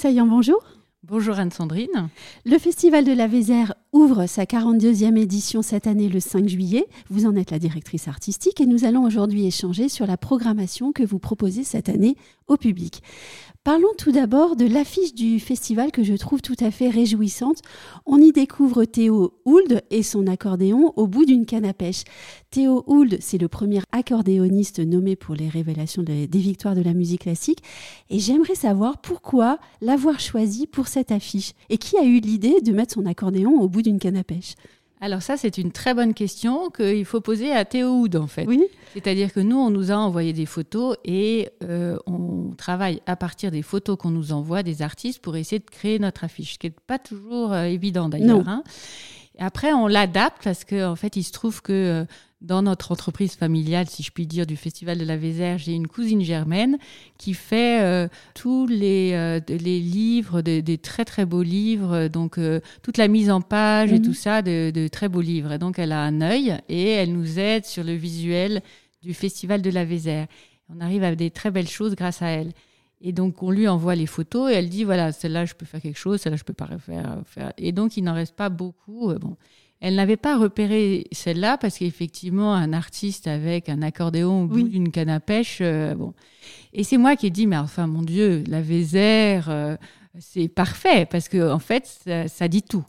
Saillant, bonjour. Bonjour Anne-Sandrine. Le Festival de la Vézère ouvre sa 42e édition cette année le 5 juillet. Vous en êtes la directrice artistique et nous allons aujourd'hui échanger sur la programmation que vous proposez cette année au public. Parlons tout d'abord de l'affiche du festival que je trouve tout à fait réjouissante. On y découvre Théo Hould et son accordéon au bout d'une canne à pêche. Théo Hould, c'est le premier accordéoniste nommé pour les révélations des victoires de la musique classique. Et j'aimerais savoir pourquoi l'avoir choisi pour cette affiche et qui a eu l'idée de mettre son accordéon au bout d'une canne à pêche. Alors ça, c'est une très bonne question qu'il faut poser à Théo Houd, en fait. Oui. C'est-à-dire que nous, on nous a envoyé des photos et euh, on travaille à partir des photos qu'on nous envoie des artistes pour essayer de créer notre affiche, ce qui n'est pas toujours euh, évident d'ailleurs. Hein. Après, on l'adapte parce qu'en en fait, il se trouve que euh, dans notre entreprise familiale, si je puis dire, du Festival de la Vézère, j'ai une cousine germaine qui fait euh, tous les, euh, les livres, des très très beaux livres, donc toute la mise en page et mhm. tout ça, de, de, très beaux livres. Et donc elle a un œil et elle nous aide sur le visuel du Festival de la Vézère. On arrive à des très belles choses grâce à elle. Et donc, on lui envoie les photos et elle dit voilà, celle-là, je peux faire quelque chose, celle-là, je peux pas faire. faire. Et donc, il n'en reste pas beaucoup. Euh, bon. Elle n'avait pas repéré celle-là parce qu'effectivement, un artiste avec un accordéon au bout d'une canne à pêche, euh, bon. Et c'est moi qui ai dit mais enfin, mon Dieu, la Vézère, euh, c'est parfait parce que en fait, ça, ça dit tout.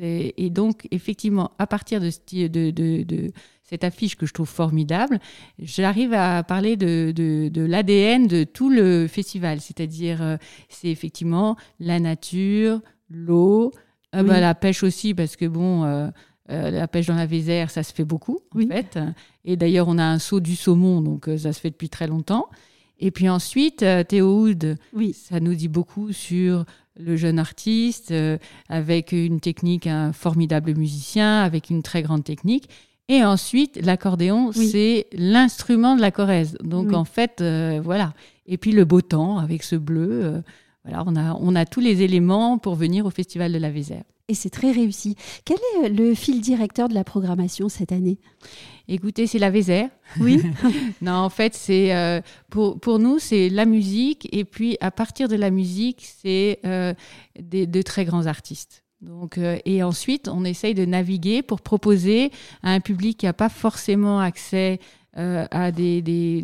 Et donc, effectivement, à partir de, de, de, de, cette affiche que je trouve formidable, j'arrive à parler de, de l'ADN de tout le festival. C'est-à-dire, euh, c'est effectivement la nature, l'eau, euh, bah, la pêche aussi, parce que bon. Euh, la pêche dans la Vézère, ça se fait beaucoup, en fait. Et d'ailleurs, on a un saut du saumon, donc ça se fait depuis très longtemps. Et puis ensuite, Théo Houd, oui. ça nous dit beaucoup sur le jeune artiste, euh, avec une technique, un formidable musicien, avec une très grande technique. Et ensuite, l'accordéon, c'est l'instrument de la Corrèze. Donc en fait, euh, voilà. Et puis le beau temps avec ce bleu. Euh, voilà, on a, on a tous les éléments pour venir au Festival de la Vézère et c'est très réussi. Quel est le fil directeur de la programmation cette année? Écoutez, c'est la Vézère. Oui. non, en fait, c'est euh, pour, pour nous, c'est la musique et puis à partir de la musique, c'est euh, de très grands artistes. Donc, euh, et ensuite, on essaye de naviguer pour proposer à un public qui n'a pas forcément accès euh, à des, des,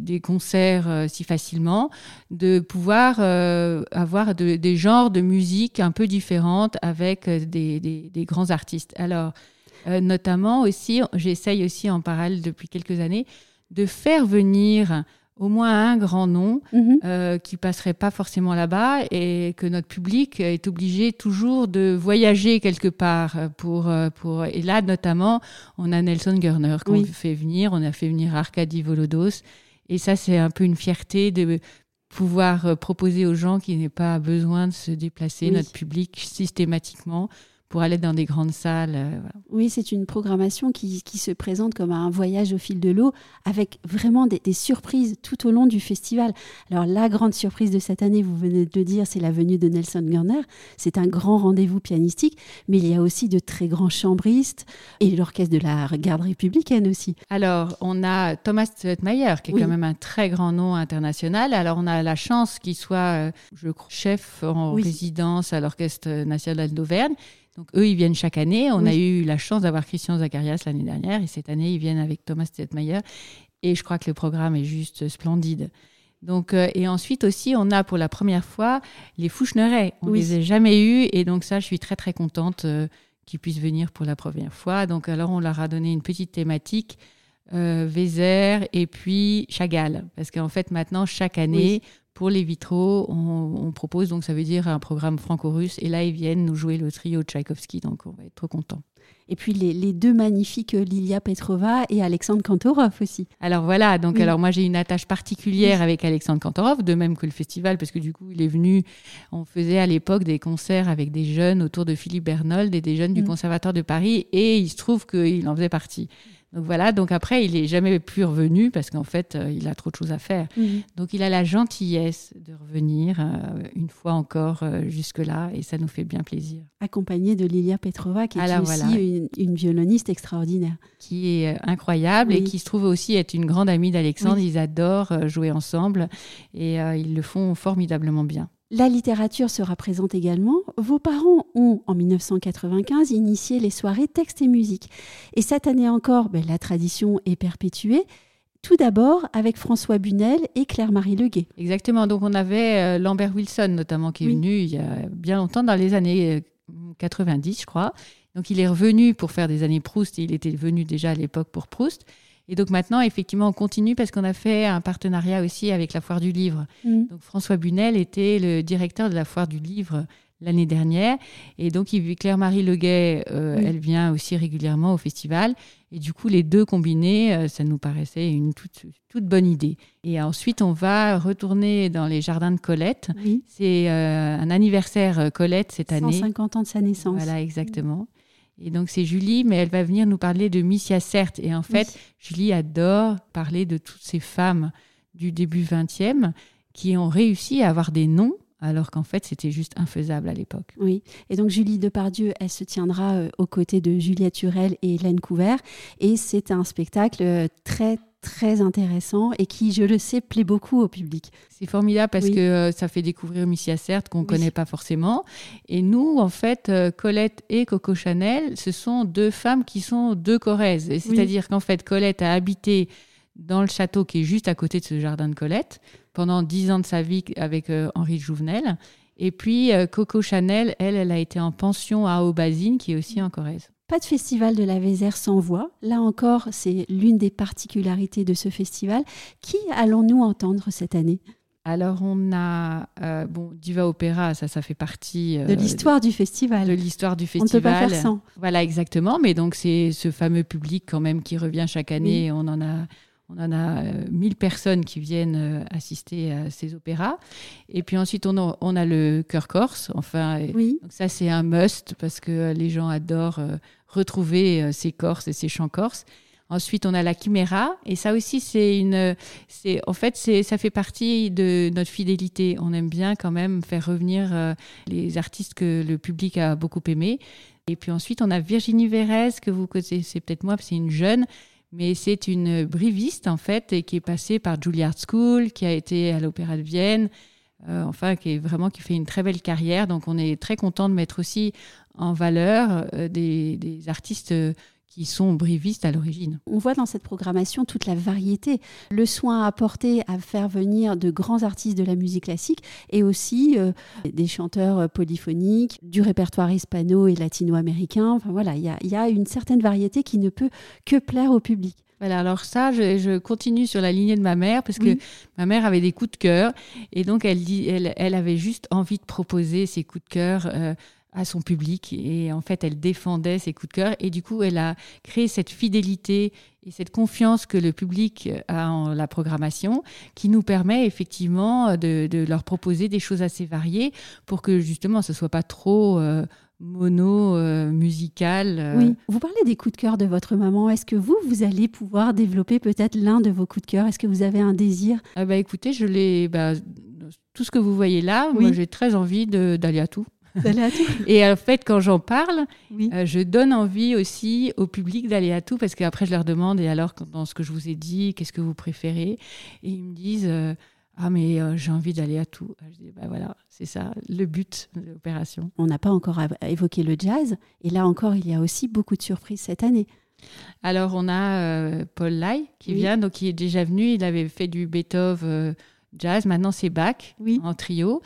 des, concerts euh, si facilement, de pouvoir euh, avoir des genres de musique un peu différentes avec des, grands artistes. Alors, notamment aussi, j'essaye aussi en parallèle depuis quelques années de faire venir au moins un grand nom mhm. euh, qui passerait pas forcément là-bas et que notre public est obligé toujours de voyager quelque part pour euh, pour et là notamment on a Nelson Gurner qu'on fait venir on a fait venir Arkady Volodos et ça c'est un peu une fierté de pouvoir euh, proposer aux gens qui n'aient pas besoin de se déplacer notre public systématiquement pour aller dans des grandes salles. Euh, oui, c'est une programmation qui, qui, se présente comme un voyage au fil de l'eau, avec vraiment des, surprises tout au long du festival. Alors la grande surprise de cette année, vous venez de le dire, c'est la venue de Nelson Gurner. C'est un grand rendez-vous pianistique, mais il y a aussi de très grands chambristes et l'orchestre de la garde républicaine aussi. Alors, on a Thomas Meyer, qui est quand même un très grand nom international. Alors, on a la chance qu'il soit, euh, je crois, chef en résidence à l'Orchestre national d'Auvergne. Donc eux, ils viennent chaque année. On a eu la chance d'avoir Christian Zacharias l'année dernière et cette année, ils viennent avec Thomas Stettmeyer. Et je crois que le programme est juste splendide. Donc, euh, et ensuite aussi, on a pour la première fois les Fouchenerets. On ne les a jamais eus et donc ça, je suis très très contente euh, qu'ils puissent venir pour la première fois. Donc alors, on leur a donné une petite thématique. Euh, Vézère et puis Chagall. Parce qu'en fait, maintenant, chaque année, pour les vitraux, on, propose, donc ça veut dire un programme franco-russe. Et là, ils viennent nous jouer le trio Tchaïkovski, donc on va être trop contents. Et puis les, deux magnifiques Lilia Petrova et Alexandre Kantorov aussi. Alors voilà, donc alors moi j'ai une attache particulière avec Alexandre Kantorov, de même que le festival, parce que du coup il est venu, on faisait à l'époque des concerts avec des jeunes autour de Philippe Bernold et des jeunes du mm. Conservatoire de Paris, et il se trouve qu'il en faisait partie. Donc voilà, donc après, il est jamais plus revenu parce qu'en fait, euh, il a trop de choses à faire. Mhm. Donc il a la gentillesse de revenir euh, une fois encore euh, jusque-là et ça nous fait bien plaisir. Accompagné de Lilia Petrova, qui est aussi une, violoniste extraordinaire. Qui est incroyable et qui se trouve aussi être une grande amie d'Alexandre. Ils adorent jouer ensemble et ils le font formidablement bien. La littérature sera présente également. Vos parents ont, en 1995, initié les soirées texte et musique. Et cette année encore, ben, la tradition est perpétuée. Tout d'abord avec François Bunel et Claire-Marie Leguet. Exactement. Donc on avait euh, Lambert Wilson notamment qui est venu il y a bien longtemps, dans les années 90, euh, je crois. Donc il est revenu pour faire des années Proust. il était venu déjà à l'époque pour Proust. Et donc maintenant, effectivement, on continue parce qu'on a fait un partenariat aussi avec la Foire du Livre. Mm. Donc François Bunel était le directeur de la Foire du Livre l'année dernière. Et donc, Claire-Marie Leguet, euh, elle vient aussi régulièrement au festival. Et du coup, les deux combinés, euh, ça nous paraissait une toute, toute, bonne idée. Et ensuite, on va retourner dans les jardins de Colette. C'est euh, un anniversaire Colette cette année. 150 ans de sa naissance. Voilà, exactement. Et donc c'est Julie, mais elle va venir nous parler de Missia Certes. Et en fait, Julie adore parler de toutes ces femmes du début 20e qui ont réussi à avoir des noms alors qu'en fait c'était juste infaisable à l'époque. Oui, et donc Julie Depardieu, elle se tiendra euh, aux côtés de Juliette Turel et Hélène Couvert, et c'est un spectacle euh, très très intéressant et qui, je le sais, plaît beaucoup au public. C'est formidable parce que euh, ça fait découvrir Missia Certes qu'on ne connaît pas forcément. Et nous, en fait, euh, Colette et Coco Chanel, ce sont deux femmes qui sont deux Corrèzes. C'est-à-dire qu'en fait, Colette a habité dans le château qui est juste à côté de ce jardin de Colette pendant dix ans de sa vie avec euh, Henri Jouvenel. Et puis Coco Chanel, elle, elle a été en pension à Aubazine, qui est aussi en Corrèze. Pas de festival de la Vézère sans voix. Là encore, c'est l'une des particularités de ce festival. Qui allons-nous entendre cette année? Alors on a euh, bon Diva Opéra, ça ça fait partie euh, de l'histoire du festival. De l'histoire du festival. On ne peut pas faire sans. Voilà exactement, mais donc c'est ce fameux public quand même qui revient chaque année. On en a on en a 1000 euh, personnes qui viennent assister à ces opéras. Et puis ensuite, on a, on a le chœur corse. Enfin, oui. donc ça, c'est un must parce que les gens adorent retrouver ces corses et ces chants corses. Ensuite, on a la chiméra. Et ça aussi, c'est une. C'est, en fait, c'est, ça fait partie de notre fidélité. On aime bien quand même faire revenir les artistes que le public a beaucoup aimés. Et puis ensuite, on a Virginie Vérez, que vous connaissez peut-être moi, c'est une jeune mais c'est une briviste en fait qui est passée par Juilliard School, qui a été à l'Opéra de Vienne, euh, enfin qui est vraiment qui fait une très belle carrière. Donc on est très content de mettre aussi en valeur euh, des, des, artistes qui sont brivistes à l'origine. On voit dans cette programmation toute la variété, le soin apporté à faire venir de grands artistes de la musique classique et aussi euh, des chanteurs polyphoniques, du répertoire hispano et latino-américain. Enfin voilà, il y, y a, une certaine variété qui ne peut que plaire au public. Voilà, alors ça, je, continue sur la lignée de ma mère parce que ma mère avait des coups de cœur et donc elle, dit, elle, elle avait juste envie de proposer ses coups de cœur. Euh, à son public et en fait elle défendait ses coups de cœur et du coup elle a créé cette fidélité et cette confiance que le public a en la programmation qui nous permet effectivement de, leur proposer des choses assez variées pour que justement ce soit pas trop euh, mono euh, musical. Euh. Oui, vous parlez des coups de cœur de votre maman. Est-ce que vous, vous allez pouvoir développer peut-être l'un de vos coups de cœur? Est-ce que vous avez un désir? Ah bah écoutez, je l'ai bah, tout ce que vous voyez là, moi j'ai très envie d'aller à tout. Et en fait, quand j'en parle, euh, je donne envie aussi au public d'aller à tout parce qu'après, je leur demande et alors, dans ce que je vous ai dit, qu'est-ce que vous préférez? Et ils me disent euh, Ah, mais euh, j'ai envie d'aller à tout. Je dis Bah voilà, c'est ça, le but de l'opération. On n'a pas encore évoqué le jazz. Et là encore, il y a aussi beaucoup de surprises cette année. Alors, on a Paul Lai qui vient, donc il est déjà venu. Il avait fait du Beethoven jazz. Maintenant, c'est Bach en trio.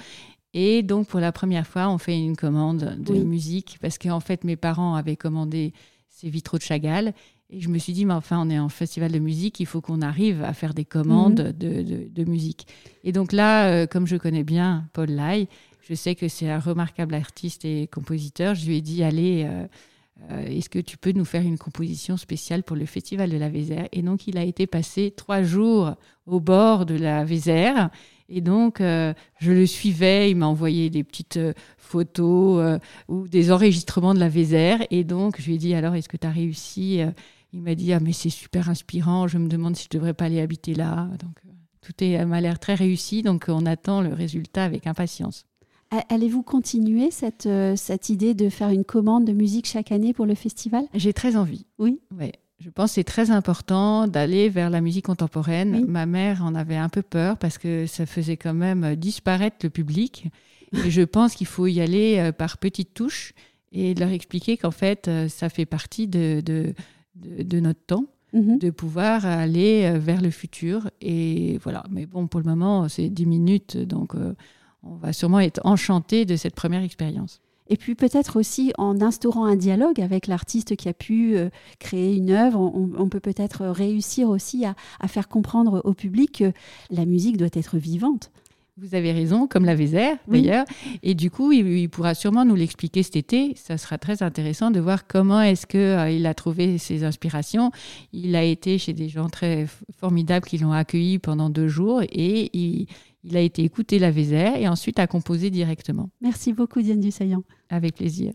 Et donc, pour la première fois, on fait une commande de musique parce qu'en fait, mes parents avaient commandé ces vitraux de Chagall. Et je me suis dit, mais enfin, on est en festival de musique, il faut qu'on arrive à faire des commandes mhm. de, de, musique. Et donc là, euh, comme je connais bien Paul Lai, je sais que c'est un remarquable artiste et compositeur. Je lui ai dit, allez, euh, euh, est-ce que tu peux nous faire une composition spéciale pour le festival de la Vézère? Et donc, il a été passé trois jours au bord de la Vézère. Et donc, euh, je le suivais, il m'a envoyé des petites euh, photos euh, ou des enregistrements de la Vézère. Et donc, je lui ai dit, alors, est-ce que tu as réussi Il m'a dit, ah, mais c'est super inspirant, je me demande si je ne devrais pas aller habiter là. Donc, tout est, m'a l'air très réussi, donc on attend le résultat avec impatience. Allez-vous continuer cette, cette idée de faire une commande de musique chaque année pour le festival? J'ai très envie. Oui? Ouais. Je pense que c'est très important d'aller vers la musique contemporaine. Ma mère en avait un peu peur parce que ça faisait quand même disparaître le public. Et je pense qu'il faut y aller euh, par petites touches et leur expliquer qu'en fait, euh, ça fait partie de, de, de, notre temps, mhm. de pouvoir aller euh, vers le futur. Et voilà. Mais bon, pour le moment, c'est 10 minutes, donc on va sûrement être enchanté de cette première expérience. Et puis peut-être aussi en instaurant un dialogue avec l'artiste qui a pu créer une œuvre, on, peut peut-être réussir aussi à, à, faire comprendre au public que la musique doit être vivante. Vous avez raison, comme la Vézère d'ailleurs. Et du coup, il, pourra sûrement nous l'expliquer cet été. Ça sera très intéressant de voir comment est-ce qu'il euh, il a trouvé ses inspirations. Il a été chez des gens très formidables qui l'ont accueilli pendant deux jours et il, il a été écouter la Vézère et ensuite a composé directement. Merci beaucoup Diane Dussaillant. Avec plaisir.